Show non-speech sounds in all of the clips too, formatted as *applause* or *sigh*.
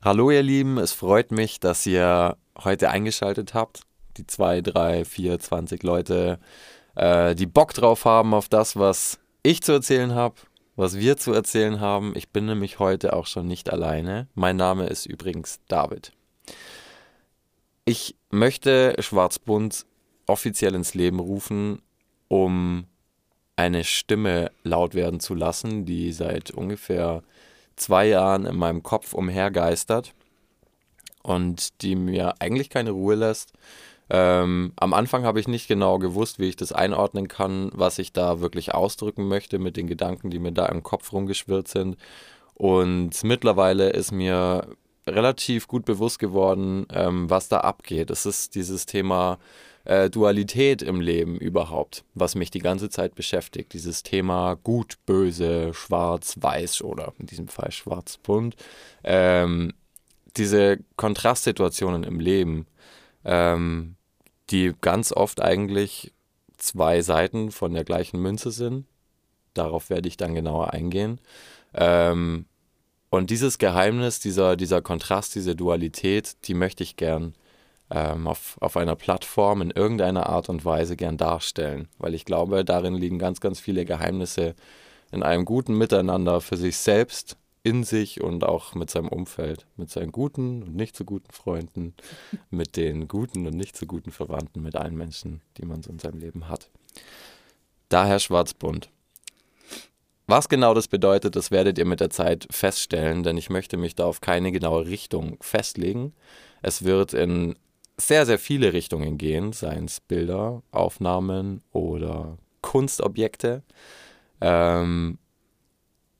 Hallo ihr Lieben, es freut mich, dass ihr heute eingeschaltet habt. Die zwei, drei, vier, zwanzig Leute, äh, die Bock drauf haben auf das, was ich zu erzählen habe, was wir zu erzählen haben. Ich bin nämlich heute auch schon nicht alleine. Mein Name ist übrigens David. Ich möchte Schwarzbund offiziell ins Leben rufen, um eine Stimme laut werden zu lassen, die seit ungefähr zwei Jahren in meinem Kopf umhergeistert und die mir eigentlich keine Ruhe lässt. Ähm, am Anfang habe ich nicht genau gewusst, wie ich das einordnen kann, was ich da wirklich ausdrücken möchte mit den Gedanken, die mir da im Kopf rumgeschwirrt sind. Und mittlerweile ist mir relativ gut bewusst geworden, ähm, was da abgeht. Es ist dieses Thema äh, Dualität im Leben überhaupt, was mich die ganze Zeit beschäftigt. Dieses Thema gut, böse, schwarz, weiß oder in diesem Fall schwarz, bunt. Ähm, diese Kontrastsituationen im Leben, ähm, die ganz oft eigentlich zwei Seiten von der gleichen Münze sind. Darauf werde ich dann genauer eingehen. Ähm, und dieses Geheimnis, dieser, dieser Kontrast, diese Dualität, die möchte ich gern ähm, auf, auf einer Plattform in irgendeiner Art und Weise gern darstellen, weil ich glaube, darin liegen ganz, ganz viele Geheimnisse in einem guten Miteinander für sich selbst, in sich und auch mit seinem Umfeld, mit seinen guten und nicht so guten Freunden, *laughs* mit den guten und nicht so guten Verwandten, mit allen Menschen, die man so in seinem Leben hat. Daher Schwarzbund. Was genau das bedeutet, das werdet ihr mit der Zeit feststellen, denn ich möchte mich da auf keine genaue Richtung festlegen. Es wird in sehr, sehr viele Richtungen gehen, seien es Bilder, Aufnahmen oder Kunstobjekte. Ähm,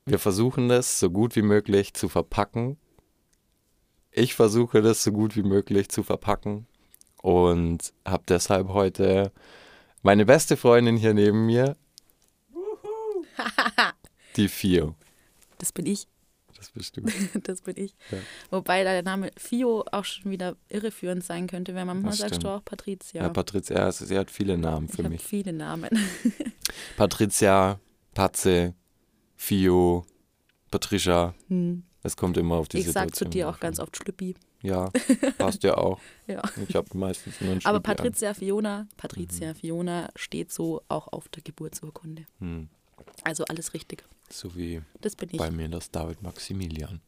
wir versuchen das so gut wie möglich zu verpacken. Ich versuche das so gut wie möglich zu verpacken und habe deshalb heute meine beste Freundin hier neben mir, die Fio. Das bin ich. Das bist du. *laughs* Das bin ich. Ja. Wobei der Name Fio auch schon wieder irreführend sein könnte, wenn man manchmal sagst du auch Patricia. Ja, Patricia, sie hat viele Namen ich für habe mich. viele Namen. *laughs* Patricia, Patze, Fio, Patricia. Hm. Es kommt immer auf die Ich sag Situation zu dir auch ganz an. oft Schlüppi. Ja, *laughs* passt ja auch. Ja. Ich habe meistens nur einen Aber Schlüppi an. Patricia Fiona, Patricia Fiona steht so auch auf der Geburtsurkunde. Hm. Also alles richtig. So wie ich. bei mir das David Maximilian.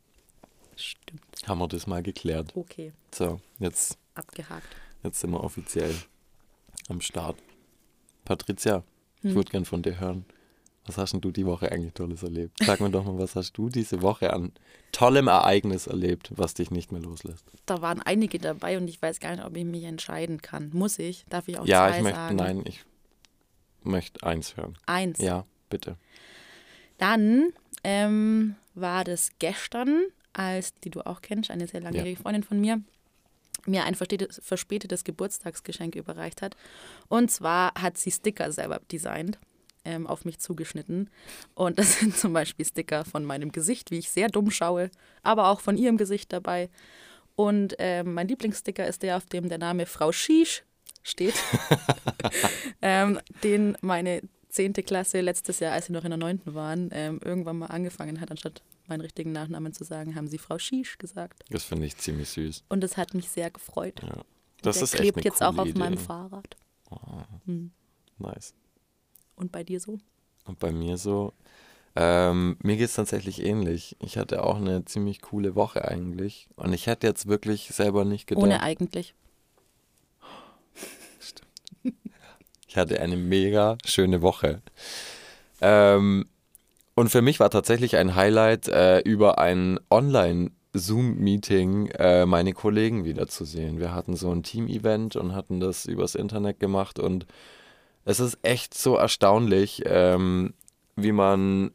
Stimmt. Haben wir das mal geklärt. Okay, So, jetzt, abgehakt. jetzt sind wir offiziell am Start. Patricia, ich Hm. würde gern von dir hören. Was hast denn du die Woche eigentlich Tolles erlebt? Sag mir doch mal, was hast du diese Woche an tollem Ereignis erlebt, was dich nicht mehr loslässt? Da waren einige dabei und ich weiß gar nicht, ob ich mich entscheiden kann. Muss ich? Darf ich auch ja, zwei ich möchte, sagen? nein, ich möchte eins hören. Eins. Ja, bitte. Dann ähm, war das gestern, als, die du auch kennst, eine sehr langjährige Freundin von mir, mir ein verspätetes, Geburtstagsgeschenk überreicht hat. Und zwar hat sie Sticker selber designt, ähm, auf mich zugeschnitten. Und das sind zum Beispiel Sticker von meinem Gesicht, wie ich sehr dumm schaue, aber auch von ihrem Gesicht dabei. Und ähm, mein Lieblingssticker ist der, auf dem der Name Frau Shish steht, *laughs* *laughs* ähm, den meine zehnte Klasse letztes Jahr, als sie noch in der neunten waren, ähm, irgendwann mal angefangen hat, anstatt meinen richtigen Nachnamen zu sagen, haben sie Frau Shish gesagt. Das finde ich ziemlich süß. Und das hat mich sehr gefreut. Ja. Das der ist echt klebt eine jetzt auch auf Idee. meinem Fahrrad. Hm. Nice. Und bei dir so? Und bei mir so, ähm, mir geht es tatsächlich ähnlich. Ich hatte auch eine ziemlich coole Woche eigentlich. Und ich hätte jetzt wirklich selber nicht gedacht. Ohne eigentlich. Ich hatte eine mega schöne Woche. Ähm, und für mich war tatsächlich ein Highlight, äh, über ein Online-Zoom-Meeting äh, meine Kollegen wiederzusehen. Wir hatten so ein Team-Event und hatten das übers Internet gemacht. Und es ist echt so erstaunlich, ähm, wie man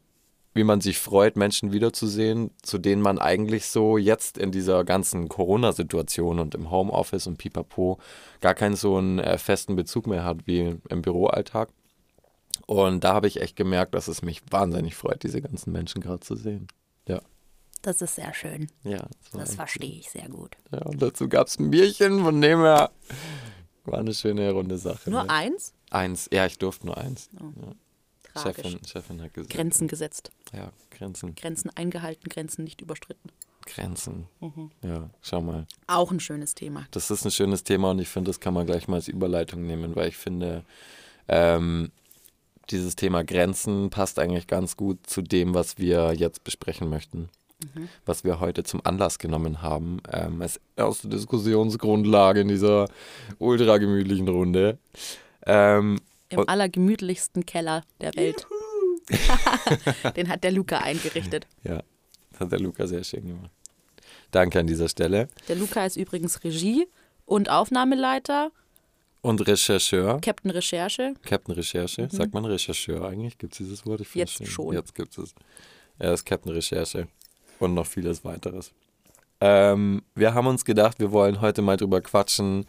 wie man sich freut, Menschen wiederzusehen, zu denen man eigentlich so jetzt in dieser ganzen Corona-Situation und im Homeoffice und pipapo gar keinen so einen äh, festen Bezug mehr hat wie im Büroalltag. Und da habe ich echt gemerkt, dass es mich wahnsinnig freut, diese ganzen Menschen gerade zu sehen. Ja, Das ist sehr schön. ja. Das echt verstehe ich sehr gut. Ja, und dazu gab es ein Bierchen, von dem her war eine schöne runde Sache. Nur ne? eins? Eins, ja, ich durfte nur eins. Tragisch. Chefin, Chefin hat gesagt. Grenzen gesetzt. Ja, Grenzen. Grenzen eingehalten, Grenzen nicht überstritten. Grenzen. Mhm. Ja, schau mal. Auch ein schönes Thema. Das ist ein schönes Thema und ich finde, das kann man gleich mal als Überleitung nehmen, weil ich finde, ähm, dieses Thema Grenzen passt eigentlich ganz gut zu dem, was wir jetzt besprechen möchten. Mhm. Was wir heute zum Anlass genommen haben, ähm, als erste Diskussionsgrundlage in dieser ultra gemütlichen Runde. Ähm, Im allergemütlichsten Keller der Welt. *laughs* Den hat der Luca eingerichtet. Ja, das hat der Luca sehr schön gemacht. Danke an dieser Stelle. Der Luca ist übrigens Regie und Aufnahmeleiter. Und Rechercheur. Captain Recherche. Captain Recherche. Mhm. Sagt man Rechercheur eigentlich? Gibt es dieses Wort? Jetzt schön. schon. Jetzt gibt es. Er ist Captain Recherche. Und noch vieles weiteres. Ähm, wir haben uns gedacht, wir wollen heute mal drüber quatschen,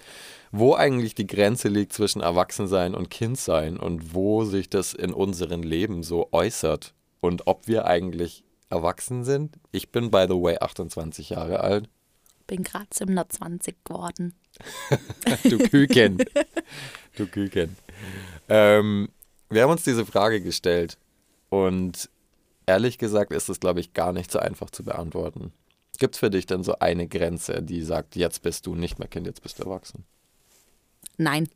wo eigentlich die Grenze liegt zwischen Erwachsensein und Kindsein und wo sich das in unserem Leben so äußert und ob wir eigentlich erwachsen sind. Ich bin, by the way, 28 Jahre alt. Bin gerade 27 geworden. *laughs* du Küken. du Küken. Ähm, wir haben uns diese Frage gestellt und ehrlich gesagt ist es, glaube ich, gar nicht so einfach zu beantworten. Gibt es für dich denn so eine Grenze, die sagt, jetzt bist du nicht mehr Kind, jetzt bist du erwachsen? Nein.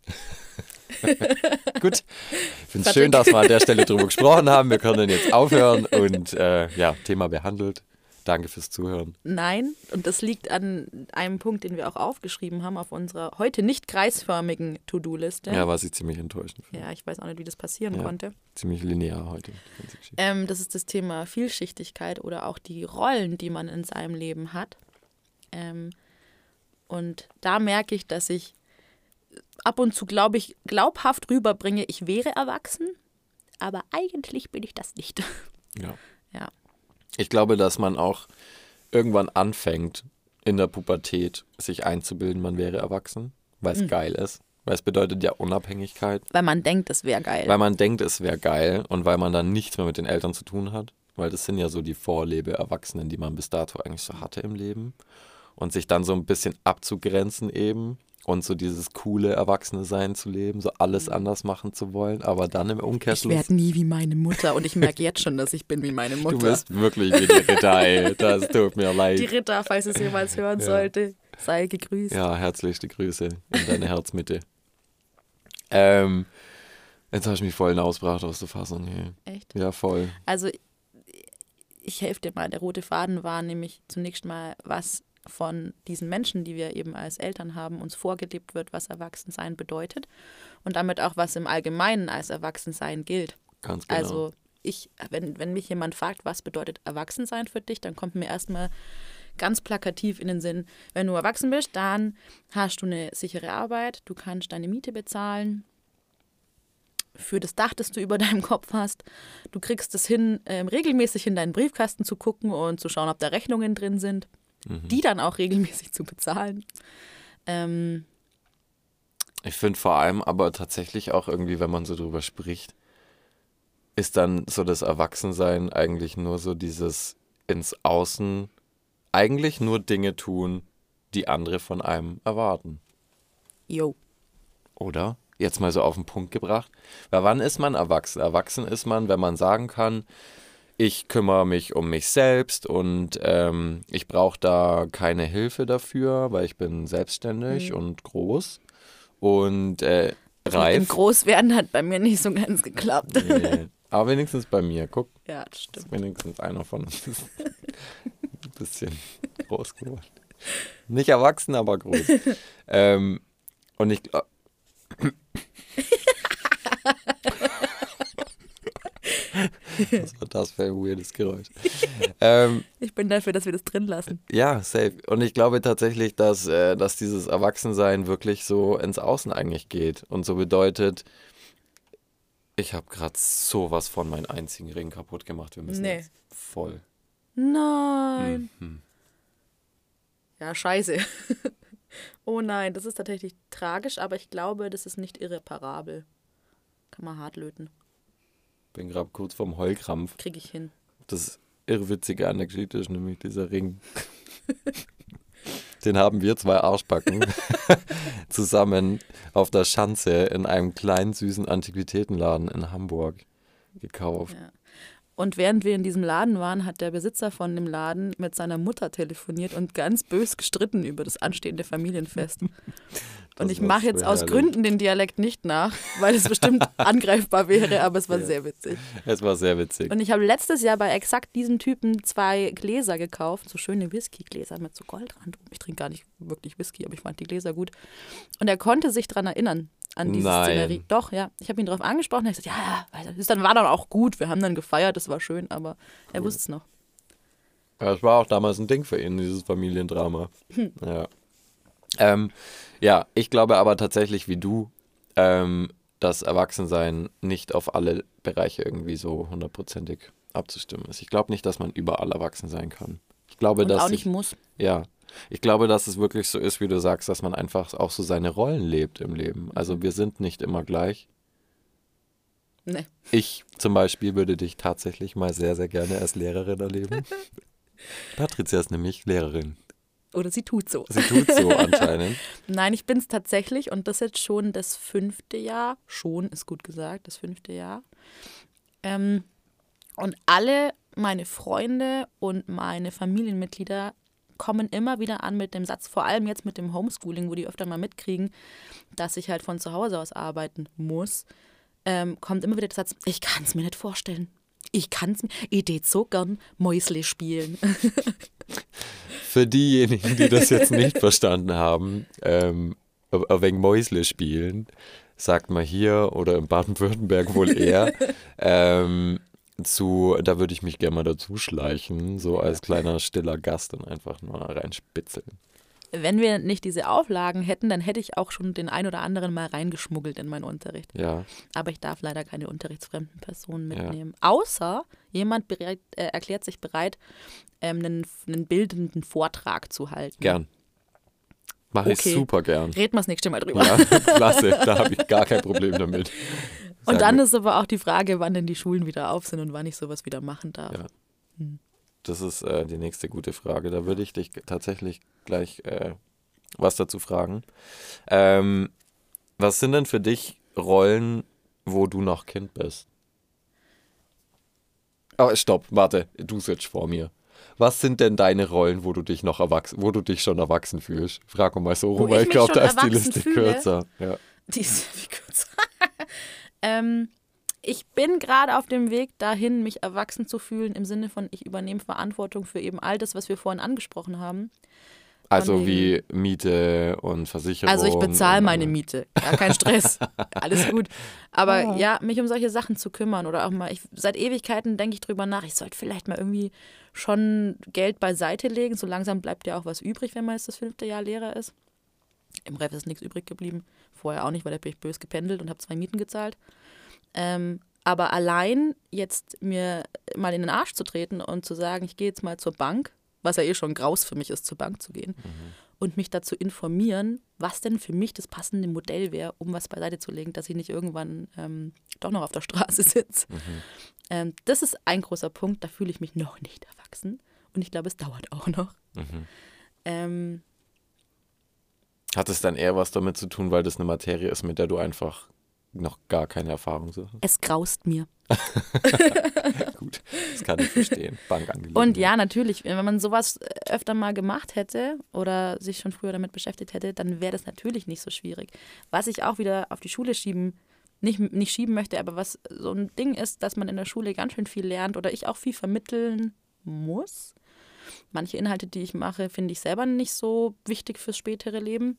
*laughs* Gut. Ich finde es schön, dass wir an der Stelle drüber gesprochen haben. Wir können jetzt aufhören und äh, ja, Thema behandelt. Danke fürs Zuhören. Nein, und das liegt an einem Punkt, den wir auch aufgeschrieben haben auf unserer heute nicht kreisförmigen To-Do-Liste. Ja, was ich ziemlich enttäuschend finde. Ja, ich weiß auch nicht, wie das passieren ja, konnte. Ziemlich linear heute. Ähm, das ist das Thema Vielschichtigkeit oder auch die Rollen, die man in seinem Leben hat. Ähm, und da merke ich, dass ich ab und zu, glaube ich, glaubhaft rüberbringe, ich wäre erwachsen, aber eigentlich bin ich das nicht. *laughs* Ja. Ja. Ich glaube, dass man auch irgendwann anfängt, in der Pubertät sich einzubilden, man wäre erwachsen, weil es mhm. geil ist. Weil es bedeutet ja Unabhängigkeit. Weil man denkt, es wäre geil. Weil man denkt, es wäre geil und weil man dann nichts mehr mit den Eltern zu tun hat. Weil das sind ja so die Vorlebe-Erwachsenen, die man bis dato eigentlich so hatte im Leben. Und sich dann so ein bisschen abzugrenzen eben und so dieses coole Erwachsene sein zu leben, so alles mhm. anders machen zu wollen, aber dann im Umkehrschluss. Ich werde nie wie meine Mutter und ich merke jetzt schon, dass ich bin wie meine Mutter. Du bist wirklich wie die Ritter, ey. Das tut mir leid. Die Ritter, falls es jemals hören ja. sollte, sei gegrüßt. Ja, herzlichste Grüße in deine Herzmitte. ähm, jetzt hast du mich voll ausgebracht aus der Fassung. Hey. Echt? Ja, voll. Also, ich helfe dir mal. Der rote Faden war nämlich zunächst mal, was von diesen Menschen, die wir eben als Eltern haben, uns vorgelebt wird, was Erwachsensein bedeutet und damit auch, was im Allgemeinen als Erwachsensein gilt. Ganz genau. Also ich, wenn, wenn mich jemand fragt, was bedeutet Erwachsensein für dich, dann kommt mir erstmal ganz plakativ in den Sinn, wenn du erwachsen bist, dann hast du eine sichere Arbeit, du kannst deine Miete bezahlen, für das Dach, das du über *laughs* deinem Kopf hast. Du kriegst es hin, ähm, regelmäßig in deinen Briefkasten zu gucken und zu schauen, ob da Rechnungen drin sind mhm. die dann auch regelmäßig zu bezahlen. Ähm, ich finde vor allem aber tatsächlich auch irgendwie, wenn man so drüber spricht, ist dann so das Erwachsensein eigentlich nur so dieses ins Außen, eigentlich nur Dinge tun, die andere von einem erwarten. Jo. Oder? Jetzt mal so auf den Punkt gebracht. Weil wann ist man erwachsen? Erwachsen ist man, wenn man sagen kann, ich kümmere mich um mich selbst und ähm, ich brauche da keine Hilfe dafür, weil ich bin selbstständig mhm. und groß und äh, reif. Mit Großwerden hat bei mir nicht so ganz geklappt. Nee, aber wenigstens bei mir, guck. *laughs* Ja, das stimmt. Ist wenigstens einer von uns *laughs* ein bisschen groß geworden. Nicht erwachsen, aber groß. *laughs* ähm, und ich glaube. *laughs* Was war das für ein weirdes Geräusch? ähm, *laughs* ich bin dafür, dass wir das drin lassen. Ja, safe. Und ich glaube tatsächlich, dass, äh, dass dieses Erwachsensein wirklich so ins Außen eigentlich geht und so bedeutet, ich habe gerade sowas von meinen einzigen Ring kaputt gemacht. Wir müssen nee. jetzt voll. Nein. Mhm. Ja, scheiße. *laughs* oh nein, das ist tatsächlich tragisch, aber ich glaube, das ist nicht irreparabel. Kann man hart löten. Bin gerade kurz vorm Heulkrampf. Krieg ich hin. Das irrwitzige an der Geschichte ist nämlich dieser Ring. *laughs* Den haben wir zwei Arschbacken *laughs* zusammen auf der Schanze in einem kleinen süßen Antiquitätenladen in Hamburg gekauft. Ja. Und während wir in diesem Laden waren, hat der Besitzer von dem Laden mit seiner Mutter telefoniert und ganz bös gestritten über das anstehende Familienfest. *laughs* und ich mache jetzt aus Gründen den Dialekt nicht nach, weil es bestimmt *laughs* angreifbar wäre, aber es war ja. sehr witzig. Es war sehr witzig. Und ich habe letztes Jahr bei exakt diesem Typen zwei Gläser gekauft, so schöne Whisky-Gläser mit so Goldrand. Ich trinke gar nicht wirklich Whisky, aber ich fand die Gläser gut. Und er konnte sich daran erinnern, an diese Nein. Szenerie. Doch, ja. Ich habe ihn darauf angesprochen. Er hat gesagt, ja, ja, das dann, war dann auch gut. Wir haben dann gefeiert, das war schön, aber er cool. wusste es noch. Ja, das war auch damals ein Ding für ihn, dieses Familiendrama. Hm. Ja. Ähm, ja, ich glaube aber tatsächlich wie du, ähm, dass Erwachsensein nicht auf alle Bereiche irgendwie so hundertprozentig abzustimmen ist. Ich glaube nicht, dass man überall erwachsen sein kann. Ich glaube, Und dass auch nicht ich, muss. Ja, ich glaube, dass es wirklich so ist, wie du sagst, dass man einfach auch so seine Rollen lebt im Leben. Also wir sind nicht immer gleich. Nee. Ich zum Beispiel würde dich tatsächlich mal sehr, sehr gerne als Lehrerin erleben. *laughs* Patricia ist nämlich Lehrerin. Oder sie tut so. Sie tut so anscheinend. *laughs* Nein, ich bin es tatsächlich und das jetzt schon das fünfte Jahr. Schon ist gut gesagt, das fünfte Jahr. Ähm, und alle meine Freunde und meine Familienmitglieder kommen immer wieder an mit dem Satz, vor allem jetzt mit dem Homeschooling, wo die öfter mal mitkriegen, dass ich halt von zu Hause aus arbeiten muss, ähm, kommt immer wieder der Satz, ich kann es mir nicht vorstellen. Ich kann es mir, ich tät so gern Mäusle spielen. *laughs* Für diejenigen, die das jetzt nicht verstanden haben, ähm, wegen Mäusle spielen, sagt man hier oder in Baden-Württemberg wohl eher, *laughs* ähm, zu, da würde ich mich gerne mal dazu schleichen, so als kleiner stiller Gast und einfach nur reinspitzeln. Wenn wir nicht diese Auflagen hätten, dann hätte ich auch schon den ein oder anderen mal reingeschmuggelt in meinen Unterricht. Ja. Aber ich darf leider keine unterrichtsfremden Personen mitnehmen. Ja. Außer jemand bereit, äh, erklärt sich bereit, ähm, einen, einen bildenden Vortrag zu halten. Gern. Mache okay. ich super gern. Reden wir das nächste Mal drüber. Ja, klasse, *laughs* da habe ich gar kein Problem damit. Und dann ist aber auch die Frage, wann denn die Schulen wieder auf sind und wann ich sowas wieder machen darf. Ja. Hm. Das ist äh, die nächste gute Frage. Da würde ich dich tatsächlich gleich äh, was dazu fragen. Ähm, was sind denn für dich Rollen, wo du noch Kind bist? Oh, stopp, warte, du sitzt vor mir. Was sind denn deine Rollen, wo du dich noch erwachsen, wo du dich schon erwachsen fühlst? Frag mal so rum, weil ich glaube, da ist die Liste fühle. kürzer. Ja. Die ist viel kürzer. Ähm, ich bin gerade auf dem Weg dahin, mich erwachsen zu fühlen, im Sinne von, ich übernehme Verantwortung für eben all das, was wir vorhin angesprochen haben. Also wie Miete und Versicherung. Also ich bezahle meine Miete, gar kein Stress, *laughs* alles gut. Aber oh. ja, mich um solche Sachen zu kümmern oder auch mal, ich, seit Ewigkeiten denke ich drüber nach, ich sollte vielleicht mal irgendwie schon Geld beiseite legen. So langsam bleibt ja auch was übrig, wenn man jetzt das fünfte Jahr Lehrer ist. Im Ref ist nichts übrig geblieben. Vorher auch nicht, weil da bin ich bös gependelt und habe zwei Mieten gezahlt. Ähm, aber allein jetzt mir mal in den Arsch zu treten und zu sagen, ich gehe jetzt mal zur Bank, was ja eh schon graus für mich ist, zur Bank zu gehen, mhm. und mich dazu informieren, was denn für mich das passende Modell wäre, um was beiseite zu legen, dass ich nicht irgendwann ähm, doch noch auf der Straße *laughs* sitze. Mhm. Ähm, das ist ein großer Punkt, da fühle ich mich noch nicht erwachsen. Und ich glaube, es dauert auch noch. Mhm. Ähm, Hat es dann eher was damit zu tun, weil das eine Materie ist, mit der du einfach noch gar keine Erfahrung hast? Es graust mir. *laughs* Gut, das kann ich verstehen. Bankangelegenheit. Und ja, natürlich, wenn man sowas öfter mal gemacht hätte oder sich schon früher damit beschäftigt hätte, dann wäre das natürlich nicht so schwierig. Was ich auch wieder auf die Schule schieben, nicht, nicht schieben möchte, aber was so ein Ding ist, dass man in der Schule ganz schön viel lernt oder ich auch viel vermitteln muss. Manche Inhalte, die ich mache, finde ich selber nicht so wichtig fürs spätere Leben.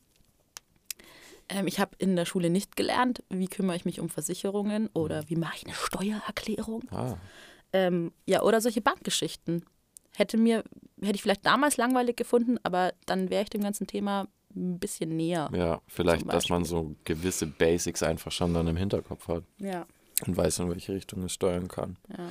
Ähm, ich habe in der Schule nicht gelernt, wie kümmere ich mich um Versicherungen oder mhm. wie mache ich eine Steuererklärung. Ah. Ähm, ja, oder solche Bankgeschichten. Hätte mir, hätte ich vielleicht damals langweilig gefunden, aber dann wäre ich dem ganzen Thema ein bisschen näher. Ja, vielleicht, dass man so gewisse Basics einfach schon dann im Hinterkopf hat. Ja. Und weiß, in welche Richtung es steuern kann. Ja.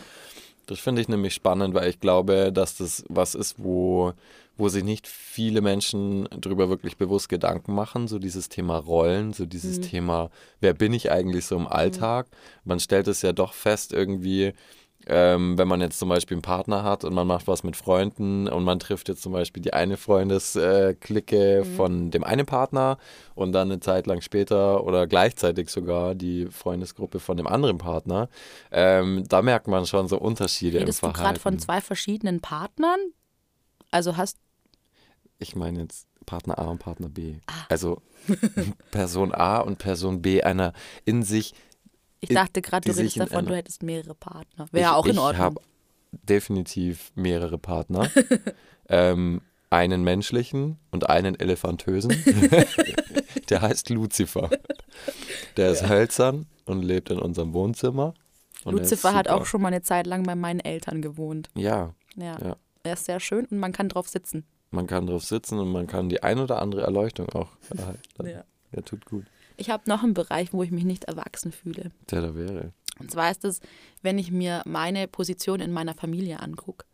Das finde ich nämlich spannend, weil ich glaube, dass das was ist, wo wo sich nicht viele Menschen darüber wirklich bewusst Gedanken machen, so dieses Thema Rollen, so dieses mhm. Thema, wer bin ich eigentlich so im Alltag? Mhm. Man stellt es ja doch fest irgendwie, ähm, wenn man jetzt zum Beispiel einen Partner hat und man macht was mit Freunden und man trifft jetzt zum Beispiel die eine Freundesklicke Mhm. von dem einen Partner und dann eine Zeit lang später oder gleichzeitig sogar die Freundesgruppe von dem anderen Partner, ähm, da merkt man schon so Unterschiede Redest im du Verhalten. gerade von zwei verschiedenen Partnern? Also hast Ich meine jetzt Partner A und Partner B. Ah. Also *laughs* Person A und Person B einer in sich. Ich Ich- dachte gerade, du redest davon, du hättest mehrere Partner. Wäre ich, auch in ich Ordnung. habe definitiv mehrere Partner. *laughs* ähm, einen menschlichen und einen elefantösen. *laughs* Der heißt Lucifer. Der ist hölzern und lebt in unserem Wohnzimmer. Und er Lucifer hat auch schon mal eine Zeit lang bei meinen Eltern gewohnt. Ja, Ja. Ja. Er ist sehr schön und man kann drauf sitzen. man kann drauf sitzen und man kann die ein oder andere Erleuchtung auch erhalten. Ja. Der tut gut. Ich habe noch einen Bereich, wo ich mich nicht erwachsen fühle. Der da wäre. Und zwar ist es, wenn ich mir meine Position in meiner Familie angucke.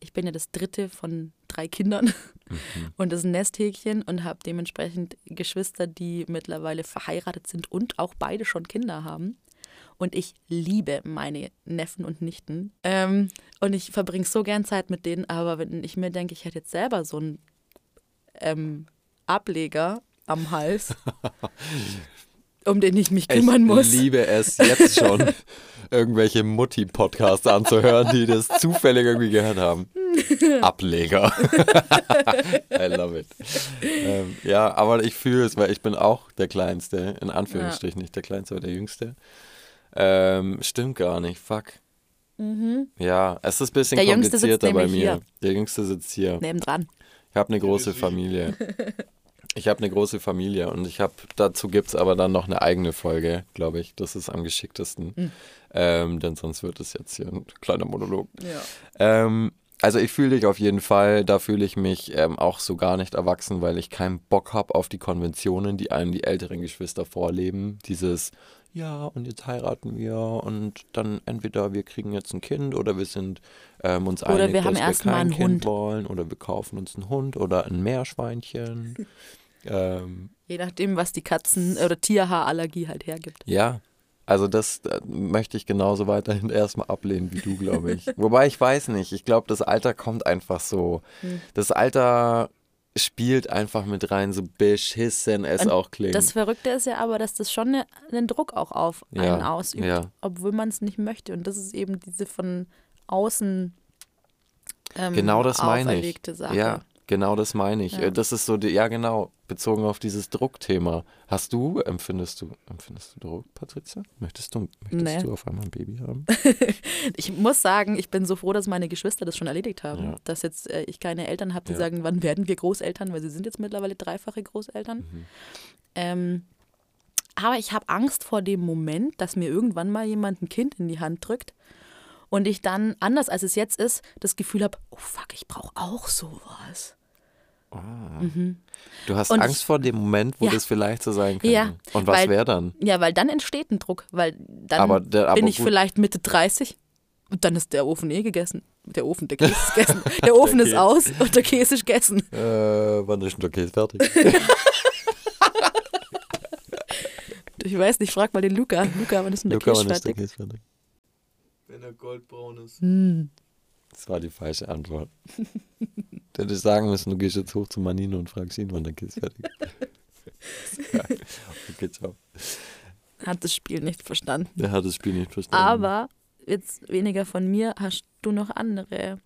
Ich bin ja das dritte von drei Kindern *laughs* und das Nesthäkchen und habe dementsprechend Geschwister, die mittlerweile verheiratet sind und auch beide schon Kinder haben. Und ich liebe meine Neffen und Nichten. Ähm, und ich verbringe so gern Zeit mit denen, aber wenn ich mir denke, ich hätte jetzt selber so einen ähm, Ableger am Hals, *laughs* um den ich mich kümmern ich muss. liebe es jetzt schon, *laughs* irgendwelche Mutti-Podcasts anzuhören, die das zufällig irgendwie gehört haben. *laughs* Ableger. I love it. Ähm, ja, aber ich fühle es, weil ich bin auch der Kleinste, in Anführungsstrichen, nicht der Kleinste, aber der Jüngste. Ähm, stimmt gar nicht, fuck. Ja, es ist ein bisschen Mhm. Der Jüngste sitzt komplizierter bei mir. hier. Der Jüngste sitzt hier. Nebendran. Ich habe eine große Familie. Ich habe eine große Familie und ich habe, dazu gibt es aber dann noch eine eigene Folge, glaube ich. Das ist am geschicktesten. Ähm, denn sonst wird es jetzt hier ein kleiner Monolog. Ja. Ähm, also ich fühle dich auf jeden Fall, da fühle ich mich ähm, auch so gar nicht erwachsen, weil ich keinen Bock habe auf die Konventionen, die einem die älteren Geschwister vorleben. Dieses, ja, und jetzt heiraten wir und dann entweder wir kriegen jetzt ein Kind oder wir sind ähm, uns Oder einig, wir dass wir kein Kind Hund. wollen oder wir kaufen uns einen Hund oder ein Meerschweinchen. *laughs* ähm, Je nachdem, was die Katzen- oder Tierhaarallergie halt hergibt. ja, also das äh, möchte ich genauso weiterhin *laughs* erstmal ablehnen wie du, glaube ich. *laughs* Wobei ich weiß nicht, ich glaube, das Alter kommt einfach so. Hm. Das Alter spielt einfach mit rein, so beschissen es Und auch klingt. Das Verrückte ist ja aber, dass das schon eine, einen Druck auch auf Ja, einen ausübt, ja. obwohl man es nicht möchte. Und das ist eben diese von außen ähm, Genau das meine ich. Sache. Ja, genau das meine ich. Ja. Das ist so, die, ja genau, bezogen auf dieses Druckthema. Hast du, empfindest du, empfindest du Druck, Patricia? Möchtest du, möchtest Nee. du auf einmal ein Baby haben? *laughs* Ich muss sagen, ich bin so froh, dass meine Geschwister das schon erledigt haben. Ja. Dass jetzt äh, ich keine Eltern habe, die Ja. sagen, wann werden wir Großeltern, weil sie sind jetzt mittlerweile dreifache Großeltern. Mhm. Ähm, aber ich habe Angst vor dem Moment, dass mir irgendwann mal jemand ein Kind in die Hand drückt und ich dann, anders als es jetzt ist, das Gefühl habe, oh fuck, ich brauche auch sowas. Du hast Und Angst ich- vor dem Moment, wo Ja. das vielleicht so sein könnte. Ja, Und was wäre dann? Ja, weil dann entsteht ein Druck, weil dann Aber der- aber bin ich gut. vielleicht Mitte 30 und dann ist der Ofen eh gegessen. Der Ofen, der Käse ist *laughs* gegessen. Der Ofen ist Käse. aus und der Käse ist gegessen. Äh, wann ist denn der Käse fertig? *laughs* Ich weiß nicht, frag mal den Luca. Luca, wann ist denn der Luca, Käse wann ist der fertig? Käse fertig? Wenn er goldbraun ist. Hm. Das war die falsche Antwort. *laughs* du hättest sagen müssen, du gehst jetzt hoch zu Manino und fragst ihn, wann der Käse fertig ist. *laughs* Okay, ciao. Hat das Spiel nicht verstanden. Der hat das Spiel nicht verstanden. Aber jetzt weniger von mir, hast du noch andere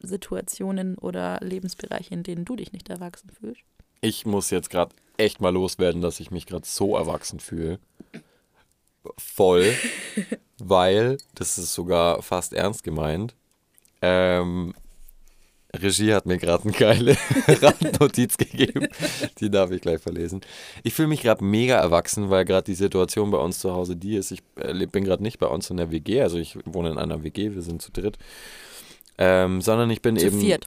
Situationen oder Lebensbereiche, in denen du dich nicht erwachsen fühlst? ich muss jetzt gerade echt mal loswerden, dass ich mich gerade so erwachsen fühle. Voll. weil, das ist sogar fast ernst gemeint, ähm, Regie hat mir gerade eine geile *laughs* Randnotiz gegeben. Die darf ich gleich verlesen. Ich fühle mich gerade mega erwachsen, weil gerade die Situation bei uns zu Hause die ist. Ich äh, bin gerade nicht bei uns in der WG, also ich wohne in einer WG, wir sind zu dritt. Ähm, sondern ich bin Zu eben. viert.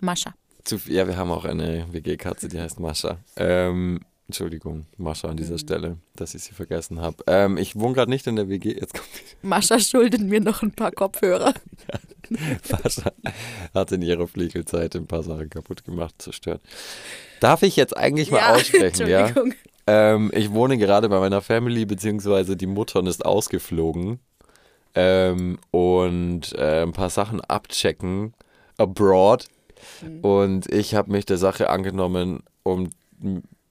Mascha. Zu, ja, wir haben auch eine WG-Katze, die heißt Mascha. Ähm, Entschuldigung, Mascha an dieser Mhm. Stelle, dass ich sie vergessen habe. Ähm, ich wohne gerade nicht in der WG. Jetzt kommt *laughs* Mascha schuldet mir noch ein paar Kopfhörer. *laughs* Mascha hat in ihrer Fliegelzeit ein paar Sachen kaputt gemacht, zerstört. Darf ich jetzt eigentlich mal *laughs* aussprechen, ja? Entschuldigung. Ähm, ich wohne gerade bei meiner Family, beziehungsweise die Mutter ist ausgeflogen. ähm, und äh, ein paar Sachen abchecken abroad. Mhm. Und ich habe mich der Sache angenommen, um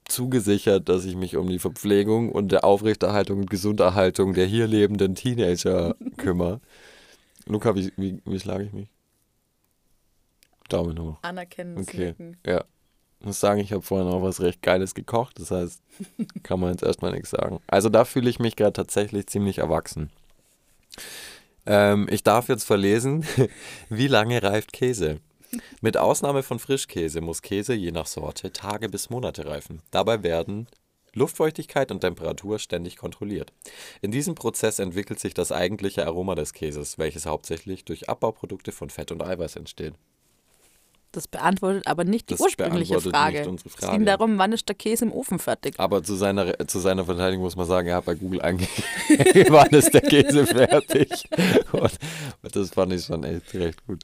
zugesichert, dass ich mich um die Verpflegung und der Aufrechterhaltung und Gesunderhaltung der hier lebenden Teenager *laughs* kümmere. Luca, wie, wie, wie schlage ich mich? Daumen hoch. Anerkennendes Okay. Nicken. Ja. Ich muss sagen, ich habe vorhin auch was recht Geiles gekocht. Das heißt, *laughs* kann man jetzt erstmal nichts sagen. Also da fühle ich mich gerade tatsächlich ziemlich erwachsen. Ähm, ich darf jetzt verlesen, *laughs* wie lange reift Käse? Mit Ausnahme von Frischkäse muss Käse je nach Sorte Tage bis Monate reifen. Dabei werden Luftfeuchtigkeit und Temperatur ständig kontrolliert. In diesem Prozess entwickelt sich das eigentliche Aroma des Käses, welches hauptsächlich durch Abbauprodukte von Fett und Eiweiß entsteht. Das beantwortet aber nicht die Das ursprüngliche Frage. unsere Es Frage. ging darum, wann ist der Käse im Ofen fertig? Aber zu seiner, zu seiner Verteidigung muss man sagen, er hat bei Google eingegeben, *laughs* wann ist der Käse *laughs* fertig. Und, das fand ich schon echt recht gut.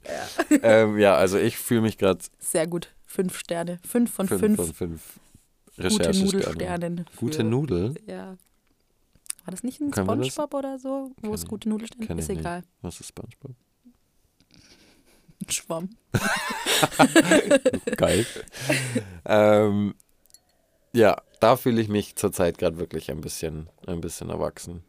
Ja, ähm, ja also ich fühle mich gerade Sehr gut. Fünf Sterne. Fünf von fünf, fünf, von fünf gute Recherchesternen. Nudelsternen. Gute Nudeln? Ja. War das nicht ein? Spongebob oder so, wo es gute Nudelsterne kenn Ist ich nicht. egal. Was ist Spongebob? Ein Schwamm. *laughs* *laughs* Geil. ähm, ja, da fühle ich mich zurzeit gerade wirklich ein bisschen, ein bisschen erwachsen.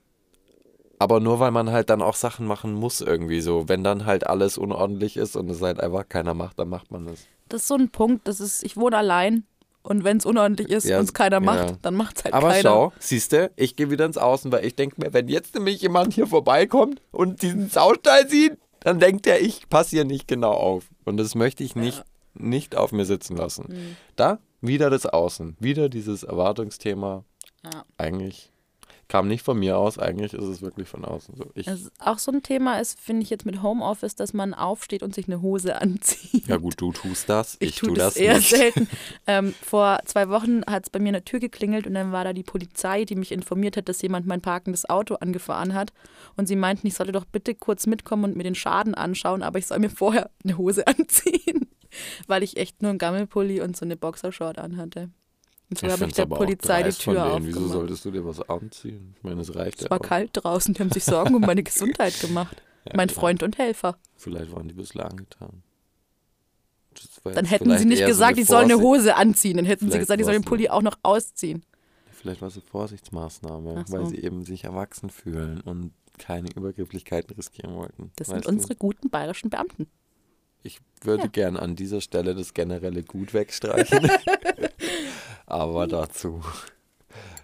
Aber nur weil man halt dann auch Sachen machen muss irgendwie so. Wenn dann halt alles unordentlich ist und es halt einfach keiner macht, dann macht man das. Das ist so ein Punkt, das ist, ich wohne allein und wenn es unordentlich ist Ja, und es keiner macht, ja. dann macht es halt Aber keiner. schau, siehst du, ich gehe wieder ins Außen, weil ich denke mir, wenn jetzt nämlich jemand hier vorbeikommt und diesen Saustall sieht, dann denkt er, ich passe hier nicht genau auf. Und das möchte ich nicht, nicht auf mir sitzen lassen. Mhm. Da wieder das Außen, wieder dieses Erwartungsthema. Ja. Eigentlich kam nicht von mir aus, eigentlich ist es wirklich von außen so. Ich, ist auch so ein Thema ist, finde ich jetzt mit Homeoffice, dass man aufsteht und sich eine Hose anzieht. ja gut, du tust das, ich, Ich, tue tu das, das eher nicht. selten. *laughs* Ähm, vor zwei Wochen hat es bei mir an der Tür geklingelt und dann war da die Polizei, die mich informiert hat, dass jemand mein parkendes Auto angefahren hat. Und sie meinten, ich sollte doch bitte kurz mitkommen und mir den Schaden anschauen, aber ich soll mir vorher eine Hose *laughs* anziehen, weil ich echt nur einen Gammelpulli und so eine Boxershort anhatte. Und so habe ich der Polizei die Tür denen. Wieso aufgemacht. solltest du dir was anziehen? Ich meine, es reicht Es ja war auch. kalt draußen, die haben sich Sorgen um meine *laughs* Gesundheit gemacht. Ja, mein klar. Freund und Helfer. Vielleicht waren die ein bisschen angetan. Dann hätten sie nicht so gesagt, eine ich soll eine Hose anziehen. Dann hätten sie gesagt, ich soll den Pulli auch noch ausziehen. Vielleicht war es eine Vorsichtsmaßnahme, so. weil sie eben sich erwachsen fühlen und keine Übergrifflichkeiten riskieren wollten. Das sind unsere guten bayerischen Beamten. Du? Ich würde Ja. gern an dieser Stelle das generelle Gut wegstreichen. *laughs* Aber dazu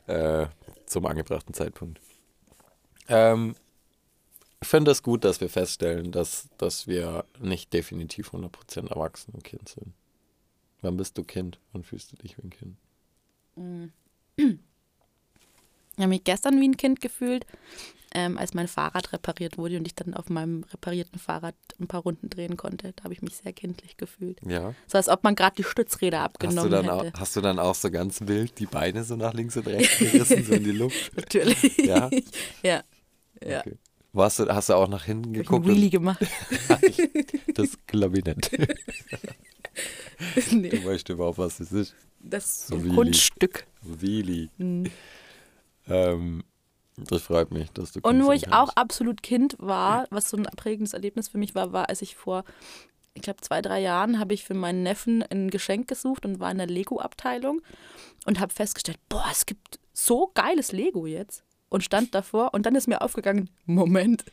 äh, zum angebrachten Zeitpunkt. Ähm, ich finde es gut, dass wir feststellen, dass, dass wir nicht definitiv 100% erwachsen und Kind sind. Wann bist du Kind? Wann fühlst du dich wie ein Kind? *clears throat* Ich habe mich gestern wie ein Kind gefühlt, ähm, als mein Fahrrad repariert wurde und ich dann auf meinem reparierten Fahrrad ein paar Runden drehen konnte. Da habe ich mich sehr kindlich gefühlt. Ja. So als ob man gerade die Stützräder Hast abgenommen auch, hätte. hast du dann auch so ganz wild die Beine so nach links und rechts gerissen, so in die Luft? *laughs* Natürlich. Ja? *laughs* ja. Ja. Okay. Wo hast, du, hast du auch nach hinten Hab ich geguckt? einen Wheelie gemacht. *laughs* das glaube ich nicht. nee, Du weißt überhaupt, was das ist. das So. Kunststück. Wheelie. Mhm. Ähm, das freut mich, dass du Und wo ich auch absolut Kind war, was so ein prägendes Erlebnis für mich war, war, als ich vor, ich glaube, zwei, drei Jahren habe ich für meinen Neffen ein Geschenk gesucht und war in der Lego-Abteilung und habe festgestellt, boah, es gibt so geiles Lego jetzt. Und stand davor und dann ist mir aufgegangen, Moment,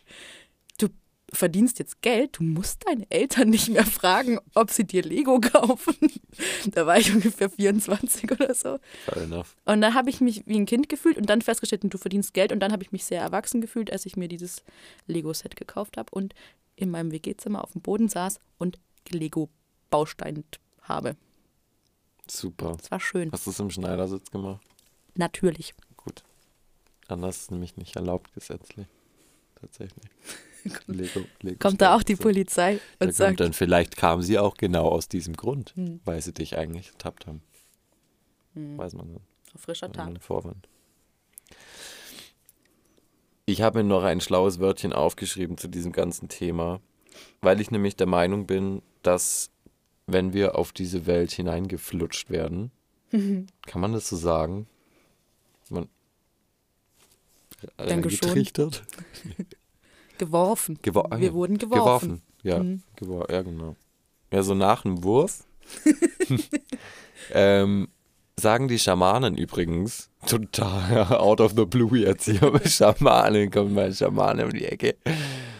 verdienst jetzt Geld, du musst deine Eltern nicht mehr fragen, ob sie dir Lego kaufen. *laughs* da war ich ungefähr 24 oder so. Fair enough. Und da habe ich mich wie ein Kind gefühlt und dann festgestellt, du verdienst Geld. Und dann habe ich mich sehr erwachsen gefühlt, als ich mir dieses Lego-Set gekauft habe und in meinem WG-Zimmer auf dem Boden saß und Lego-Baustein habe. Super. Das war schön. Hast du es im Schneidersitz gemacht? Natürlich. Gut. Anders ist nämlich nicht erlaubt gesetzlich. Tatsächlich. *laughs* Lego, Lego Kommt da auch die. Polizei Da und kommt sagt, dann, vielleicht kam sie auch genau aus diesem Grund, Hm. weil sie dich eigentlich ertappt haben. hm, Weiß man auf frischer Tat. Vorwand. Ich habe mir noch ein schlaues Wörtchen aufgeschrieben zu diesem ganzen Thema, weil ich nämlich der Meinung bin, dass wenn wir auf diese Welt hineingeflutscht werden, *laughs* kann man das so sagen? Man Denke reingetrichtert? *laughs* Geworfen. Gewo ah, Wir ja. wurden geworfen. Geworfen. Ja, Mhm. gewor ja, genau. Ja, so nach einem Wurf *laughs* ähm, sagen die Schamanen übrigens, total out of the blue jetzt hier, Schamanen, kommt mal ein Schamane um die Ecke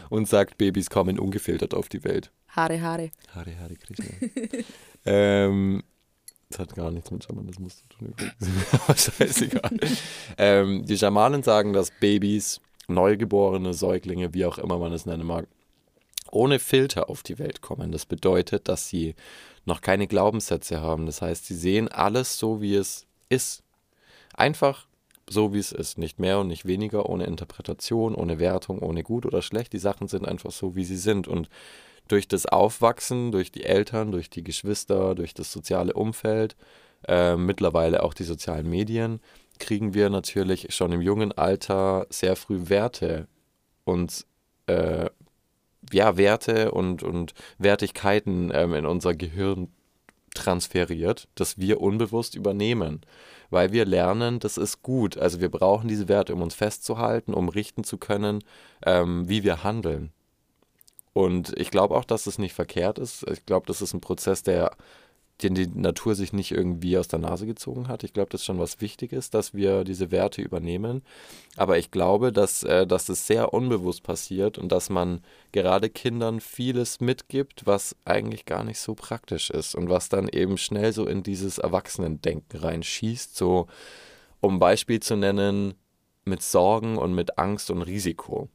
und sagt, Babys kommen ungefiltert auf die Welt. Haare, Haare. Hare Hare Krishna. ähm, das hat gar nichts mit Schamanismus zu tun übrigens. *laughs* Aber scheißegal. ähm, die Schamanen sagen, dass Babys, Neugeborene, Säuglinge, wie auch immer man es nennen mag, ohne Filter auf die Welt kommen. Das bedeutet, dass sie noch keine Glaubenssätze haben. Das heißt, sie sehen alles so, wie es ist. Einfach so, wie es ist. Nicht mehr und nicht weniger, ohne Interpretation, ohne Wertung, ohne gut oder schlecht. Die Sachen sind einfach so, wie sie sind. Und durch das Aufwachsen, durch die Eltern, durch die Geschwister, durch das soziale Umfeld, äh, mittlerweile auch die sozialen Medien, kriegen wir natürlich schon im jungen Alter sehr früh Werte und äh, ja, Werte und, und Wertigkeiten ähm, in unser Gehirn transferiert, das wir unbewusst übernehmen, weil wir lernen, das ist gut. Also wir brauchen diese Werte, um uns festzuhalten, um richten zu können, ähm, wie wir handeln. Und ich glaube auch, dass es nicht verkehrt ist. Ich glaube, das ist ein Prozess, der den die Natur sich nicht irgendwie aus der Nase gezogen hat. Ich glaube, das ist schon was Wichtiges, dass wir diese Werte übernehmen. Aber ich glaube, dass, äh, dass es sehr unbewusst passiert und dass man gerade Kindern vieles mitgibt, was eigentlich gar nicht so praktisch ist und was dann eben schnell so in dieses Erwachsenendenken reinschießt. So, um Beispiel zu nennen, mit Sorgen und mit Angst und Risiko.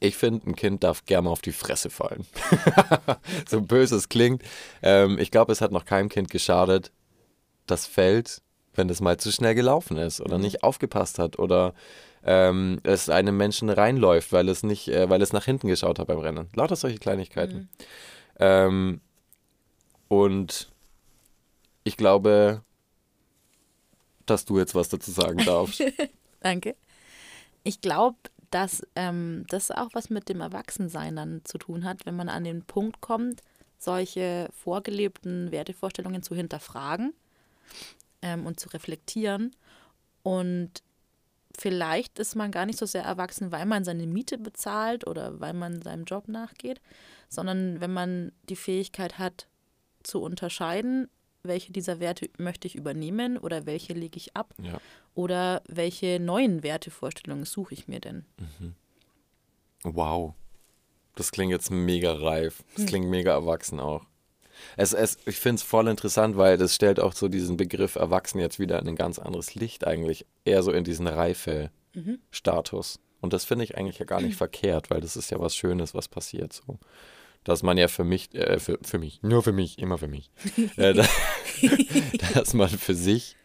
Ich finde, ein Kind darf gerne mal auf die Fresse fallen. *laughs* so böse es klingt. Ähm, ich glaube, es hat noch keinem Kind geschadet, das fällt, wenn es mal zu schnell gelaufen ist oder nicht aufgepasst hat oder ähm, es einem Menschen reinläuft, weil es nicht, äh, weil es nach hinten geschaut hat beim Rennen. Lauter solche Kleinigkeiten. Ähm, und ich glaube, dass du jetzt was dazu sagen darfst. *laughs* Danke. Ich glaube, dass ähm, das auch was mit dem Erwachsensein dann zu tun hat, wenn man an den Punkt kommt, solche vorgelebten Wertevorstellungen zu hinterfragen ähm, und zu reflektieren. Und vielleicht ist man gar nicht so sehr erwachsen, weil man seine Miete bezahlt oder weil man seinem Job nachgeht, sondern wenn man die Fähigkeit hat zu unterscheiden, welche dieser Werte möchte ich übernehmen oder welche lege ich ab ja. oder welche neuen Wertevorstellungen suche ich mir denn? Wow. Das klingt jetzt mega reif. Das klingt mega erwachsen auch. Es, es, ich finde es voll interessant, weil das stellt auch so diesen Begriff Erwachsen jetzt wieder in ein ganz anderes Licht eigentlich. Eher so in diesen Reife-Status. Und das finde ich eigentlich ja gar nicht *clears throat* verkehrt, weil das ist ja was Schönes, was passiert so. Dass man ja für mich, äh, für, für mich, nur für mich, immer für mich, äh, da, *laughs* *laughs* dass man für sich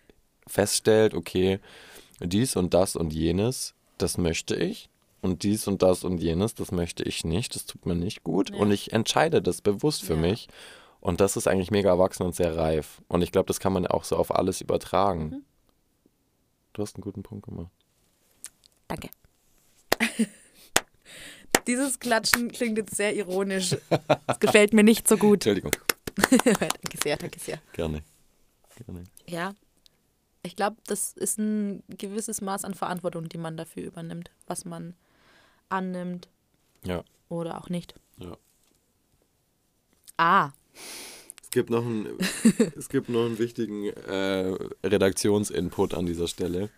feststellt, okay, dies und das und jenes, das möchte ich. Und dies und das und jenes, das möchte ich nicht, das tut mir nicht gut. Ja. Und ich entscheide das bewusst für Ja. mich. Und das ist eigentlich mega erwachsen und sehr reif. Und ich glaube, das kann man auch so auf alles übertragen. Mhm. Du hast einen guten Punkt gemacht. Danke. Dieses Klatschen klingt jetzt sehr ironisch. Das gefällt mir nicht so gut. Entschuldigung. *laughs* danke sehr, danke sehr. Gerne. Gerne. Ja, ich glaube, das ist ein gewisses Maß an Verantwortung, die man dafür übernimmt, was man annimmt Ja. oder auch nicht. Ja. Ah, Es gibt noch einen, *laughs* es gibt noch einen wichtigen äh, Redaktionsinput an dieser Stelle.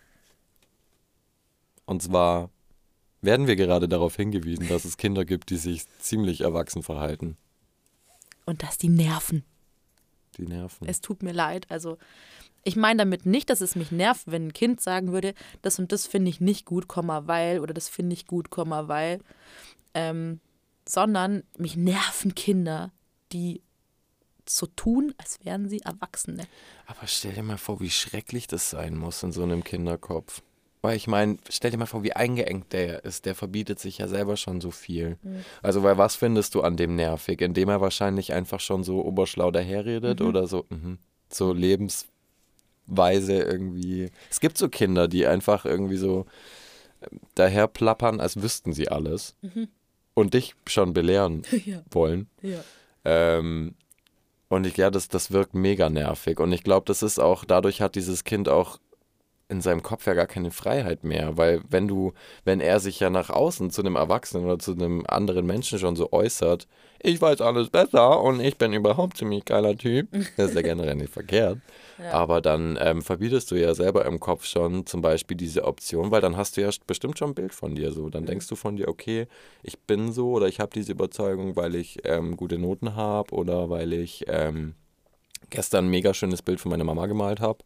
Und zwar werden wir gerade darauf hingewiesen, dass es Kinder gibt, die sich ziemlich erwachsen verhalten. und dass die nerven. Die nerven. Es tut mir leid. Also, ich meine damit nicht, dass es mich nervt, wenn ein Kind sagen würde, das und das finde ich nicht gut, Komma, weil, oder das finde ich gut, Komma, weil, ähm, sondern mich nerven Kinder, die so tun, als wären sie Erwachsene. Aber stell dir mal vor, wie schrecklich das sein muss in so einem Kinderkopf. Weil ich meine, stell dir mal vor, wie eingeengt der ist. Der verbietet sich ja selber schon so viel. Also, weil was findest du an dem nervig? Indem er wahrscheinlich einfach schon so oberschlau daherredet oder so, mhm, so Lebensweise irgendwie. Es gibt so Kinder, die einfach irgendwie so ähm, daherplappern, als wüssten sie alles und dich schon belehren *laughs* ja, wollen. ja. Ähm, und ich, ja, das, das wirkt mega nervig. Und ich glaube, das ist auch, dadurch hat dieses Kind auch in seinem Kopf ja gar keine Freiheit mehr, weil wenn du, wenn er sich ja nach außen zu einem Erwachsenen oder zu einem anderen Menschen schon so äußert, ich weiß alles besser und ich bin überhaupt ziemlich geiler Typ, *laughs* das ist ja generell nicht verkehrt, Ja. aber dann ähm, verbietest du ja selber im Kopf schon zum Beispiel diese Option, weil dann hast du ja bestimmt schon ein Bild von dir so, dann denkst du von dir, okay, ich bin so oder ich habe diese Überzeugung, weil ich ähm, gute Noten habe oder weil ich ähm, gestern ein mega schönes Bild von meiner Mama gemalt habe.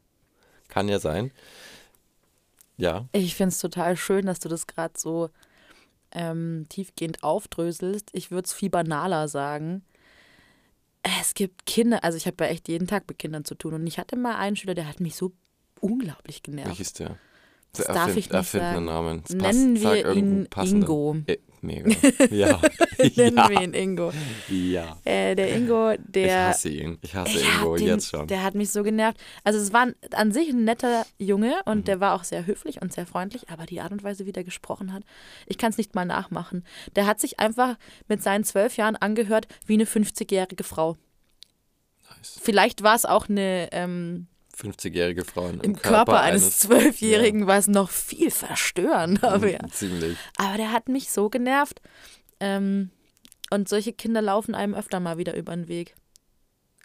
Kann ja sein. Ja, Ich finde es total schön, dass du das gerade so ähm, tiefgehend aufdröselst. Ich würde es viel banaler sagen. Es gibt Kinder, also ich habe ja echt jeden Tag mit Kindern zu tun und ich hatte mal einen Schüler, der hat mich so unglaublich wie genervt. hieß der? Das Erfind- darf ich nicht sagen. Namen. Nennen sag wir ihn. Ingo. Mega. *laughs* Ja. Nennen ja. wir ihn Ingo. ja. Äh, der Ingo, der. ich hasse ihn. Ich hasse Ich Ingo den, jetzt schon. Der hat mich so genervt. Also es war an sich ein netter Junge und Mhm. der war auch sehr höflich und sehr freundlich, aber die Art und Weise, wie der gesprochen hat, ich kann es nicht mal nachmachen. Der hat sich einfach mit seinen zwölf Jahren angehört wie eine 50-jährige Frau. Nice. Vielleicht war es auch eine ähm, 50-jährige Frauen im Körper, eines Zwölfjährigen, war es noch viel verstörender. Mhm, wäre. Ziemlich. Aber der hat mich so genervt. Ähm, und solche Kinder laufen einem öfter mal wieder über den Weg.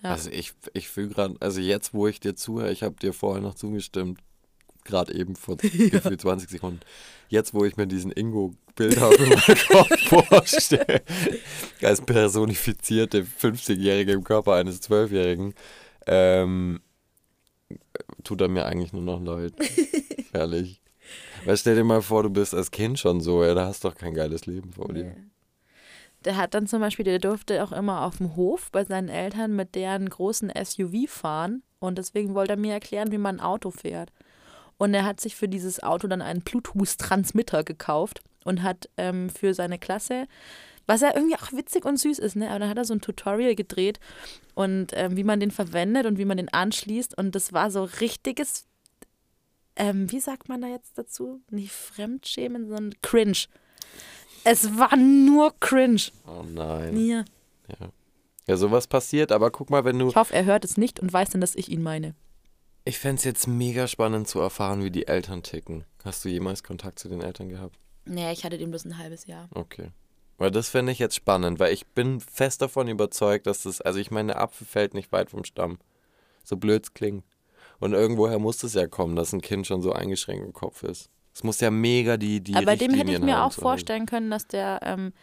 Ja. Also ich, ich fühle gerade, also jetzt, wo ich dir zuhöre, ich habe dir vorher noch zugestimmt, gerade eben vor *laughs* gefühlt 20 Sekunden. Jetzt, wo ich mir diesen Ingo-Bild habe *laughs* in meinem Kopf vorstelle, als personifizierte 50-Jährige im Körper eines 12-Jährigen, ähm, tut er mir eigentlich nur noch leid. *laughs* Ehrlich. Weil stell dir mal vor, du bist als Kind schon so, ja, da hast du doch kein geiles Leben vor dir. Der hat dann zum Beispiel, der durfte auch immer auf dem Hof bei seinen Eltern mit deren großen SUV fahren und deswegen wollte er mir erklären, wie man ein Auto fährt. Und er hat sich für dieses Auto dann einen Bluetooth-Transmitter gekauft und hat ähm, für seine Klasse, was ja irgendwie auch witzig und süß ist, ne? Aber dann hat er so ein Tutorial gedreht und ähm, wie man den verwendet und wie man den anschließt und das war so richtiges, ähm, wie sagt man da jetzt dazu? Nicht Fremdschämen, sondern Cringe. Es war nur Cringe. Oh nein. Ja. Ja. ja, sowas passiert, aber guck mal, wenn du Ich hoffe, er hört es nicht und weiß dann, dass ich ihn meine. Ich fände es jetzt mega spannend zu erfahren, wie die Eltern ticken. Hast du jemals Kontakt zu den Eltern gehabt? Nee, ich hatte den bloß ein halbes Jahr. Okay. Weil das fände ich jetzt spannend, weil ich bin fest davon überzeugt, dass das, also ich meine, der Apfel fällt nicht weit vom Stamm. So blöd es klingt. Und irgendwoher muss es ja kommen, dass ein Kind schon so eingeschränkt im Kopf ist. Es muss ja mega die, die Aber bei dem hätte ich mir auch vorstellen können, dass der, ähm,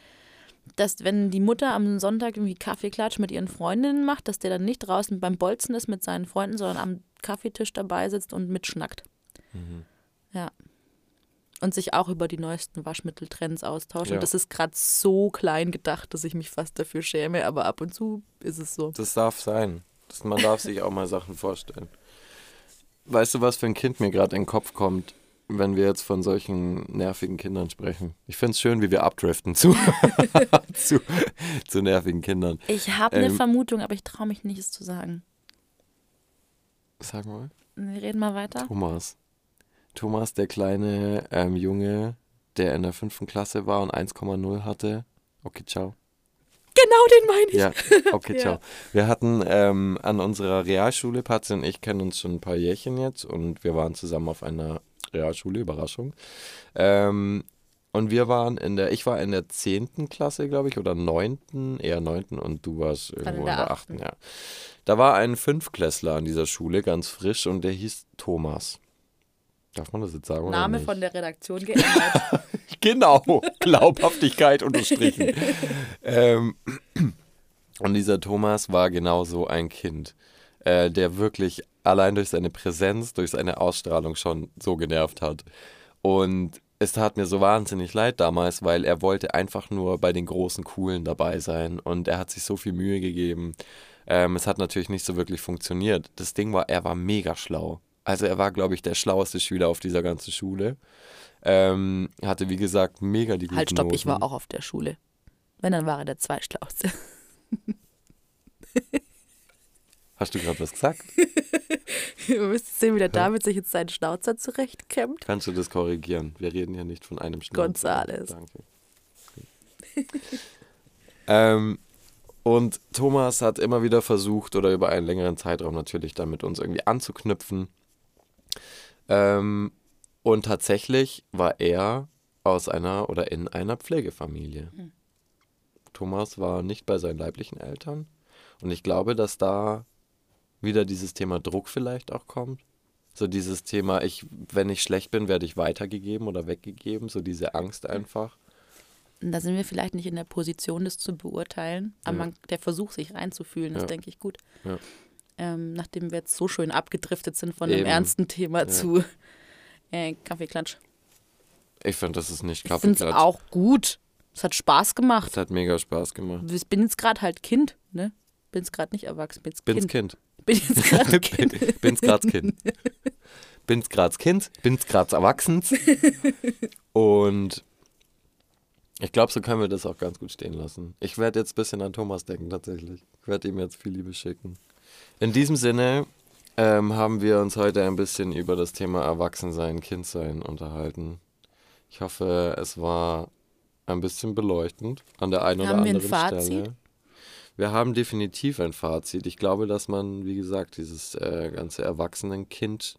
dass wenn die Mutter am Sonntag irgendwie Kaffeeklatsch mit ihren Freundinnen macht, dass der dann nicht draußen beim Bolzen ist mit seinen Freunden, sondern am Kaffeetisch dabei sitzt und mitschnackt. Mhm. Ja. Und sich auch über die neuesten Waschmitteltrends austauscht. Ja. Und das ist gerade so klein gedacht, dass ich mich fast dafür schäme, aber ab und zu ist es so. Das darf sein. Das, man darf sich auch mal Sachen vorstellen. Weißt du, was für ein Kind mir gerade in den Kopf kommt, wenn wir jetzt von solchen nervigen Kindern sprechen? Ich finde es schön, wie wir abdriften zu, *laughs* *laughs* zu, zu nervigen Kindern. Ich habe eine Ähm, Vermutung, aber ich traue mich nicht, es zu sagen. Sag mal. Wir reden mal weiter. Thomas. Thomas, der kleine ähm, Junge, der in der fünften Klasse war und 1,0 hatte. Okay, ciao. Genau den meine ich. Ja, okay, *laughs* Ja. ciao. Wir hatten ähm, an unserer Realschule, Patze und ich kennen uns schon ein paar Jährchen jetzt und wir waren zusammen auf einer Realschule, Überraschung. Ähm, und wir waren in der, ich war in der 10. Klasse, glaube ich, oder 9., eher 9. und du warst irgendwo in der der 8. achten. Ja. Da war ein Fünfklässler an dieser Schule, ganz frisch, und der hieß Thomas. Darf man das jetzt sagen? oder Name von der Redaktion geändert. *laughs* Genau, Glaubhaftigkeit unterstrichen. *laughs* ähm, und dieser Thomas war genau so ein Kind, äh, der wirklich allein durch seine Präsenz, durch seine Ausstrahlung schon so genervt hat. Und es tat mir so wahnsinnig leid damals, weil er wollte einfach nur bei den großen Coolen dabei sein und er hat sich so viel Mühe gegeben. Ähm, es hat natürlich nicht so wirklich funktioniert. Das Ding war, er war mega schlau. Also er war, glaube ich, der schlaueste Schüler auf dieser ganzen Schule. Ähm, hatte, wie gesagt, mega die guten halt, stopp, Noten. ich war auch auf der Schule. Wenn, dann war er der Zweitschlauste. *laughs* Hast du gerade was gesagt? *laughs* Ihr müsst sehen, wie der David sich jetzt seinen Schnauzer zurechtkämmt. Kannst du das korrigieren? Wir reden ja nicht von einem Schnauzer. Gonzales. Danke. ähm, und Thomas hat immer wieder versucht, oder über einen längeren Zeitraum natürlich, dann mit uns irgendwie anzuknüpfen. Ähm, und tatsächlich war er aus einer oder in einer Pflegefamilie. Hm. Thomas war nicht bei seinen leiblichen Eltern. Und ich glaube, dass da wieder dieses Thema Druck vielleicht auch kommt. So dieses Thema, ich, wenn ich schlecht bin, werde ich weitergegeben oder weggegeben. So diese Angst einfach. Und da sind wir vielleicht nicht in der Position, das zu beurteilen. Aber Ja. man, der Versuch, sich reinzufühlen, Ja. ist, denke ich, gut. Ja. Ähm, nachdem wir jetzt so schön abgedriftet sind von einem Eben. ernsten Thema Ja. zu äh, Kaffeeklatsch. Ich finde, das ist nicht Ich finde es Kaffeeklatsch. auch gut. Es hat Spaß gemacht. Es hat mega Spaß gemacht. Ich bin jetzt gerade halt Kind, ne? Bin jetzt gerade nicht erwachsen, bin jetzt Bin's Kind. Kind. *laughs* *laughs* Bin jetzt gerade *laughs* Kind. Bin's grad's Kind. Bin's grad's Kind, bin's grad's Erwachsens. Und ich glaube, so können wir das auch ganz gut stehen lassen. Ich werde jetzt ein bisschen an Thomas denken, tatsächlich. Ich werde ihm jetzt viel Liebe schicken. In diesem Sinne ähm, haben wir uns heute ein bisschen über das Thema Erwachsensein, Kindsein unterhalten. Ich hoffe, es war ein bisschen beleuchtend an der einen oder Haben wir ein anderen Fazit? Stelle. Wir haben definitiv ein Fazit. Ich glaube, dass man, wie gesagt, dieses äh, ganze Erwachsenenkind,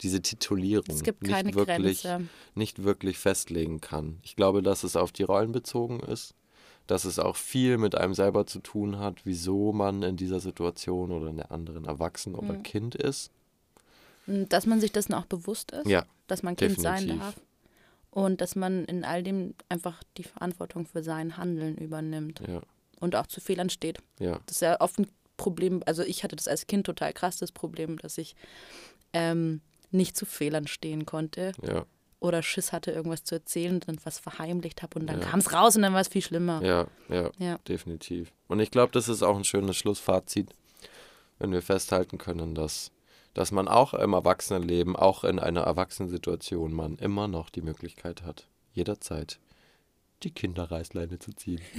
diese Titulierung nicht wirklich Grenze. nicht wirklich festlegen kann. Ich glaube, dass es auf die Rollen bezogen ist, dass es auch viel mit einem selber zu tun hat, wieso man in dieser Situation oder in der anderen erwachsen oder Mhm. Kind ist. Und Dass man sich dessen auch bewusst ist, Ja, dass man Kind sein definitiv. darf. Und dass man in all dem einfach die Verantwortung für sein Handeln übernimmt ja, und auch zu Fehlern steht. ja, Das ist ja oft ein Problem, also ich hatte das als Kind total krass, das Problem, dass ich ähm, nicht zu Fehlern stehen konnte ja, oder Schiss hatte, irgendwas zu erzählen und dann was verheimlicht habe und dann Ja. kam es raus und dann war es viel schlimmer. ja, ja, Ja. definitiv. Und ich glaube, das ist auch ein schönes Schlussfazit, wenn wir festhalten können, dass, dass man auch im Erwachsenenleben, auch in einer Erwachsenensituation, man immer noch die Möglichkeit hat, jederzeit die Kinderreißleine zu ziehen. *laughs*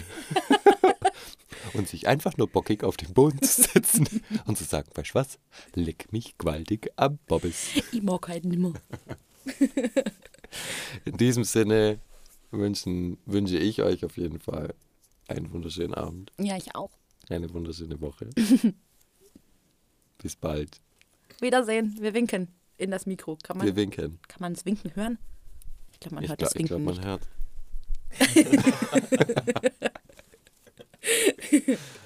*laughs* und sich einfach nur bockig auf den Boden zu setzen *laughs* und zu sagen, weißt du was, leck mich gewaltig am Bobbes. Ich mag halt nimmer. In diesem Sinne wünschen, wünsche ich euch auf jeden Fall einen wunderschönen Abend, Ja, ich auch. eine wunderschöne Woche. *laughs* Bis bald. Wiedersehen. Wir winken in das Mikro. Kann man, Wir winken. kann man das Winken hören? Ich glaube, man Ich hört glaube, das Winken glaub, man nicht. hört. *laughs* *laughs*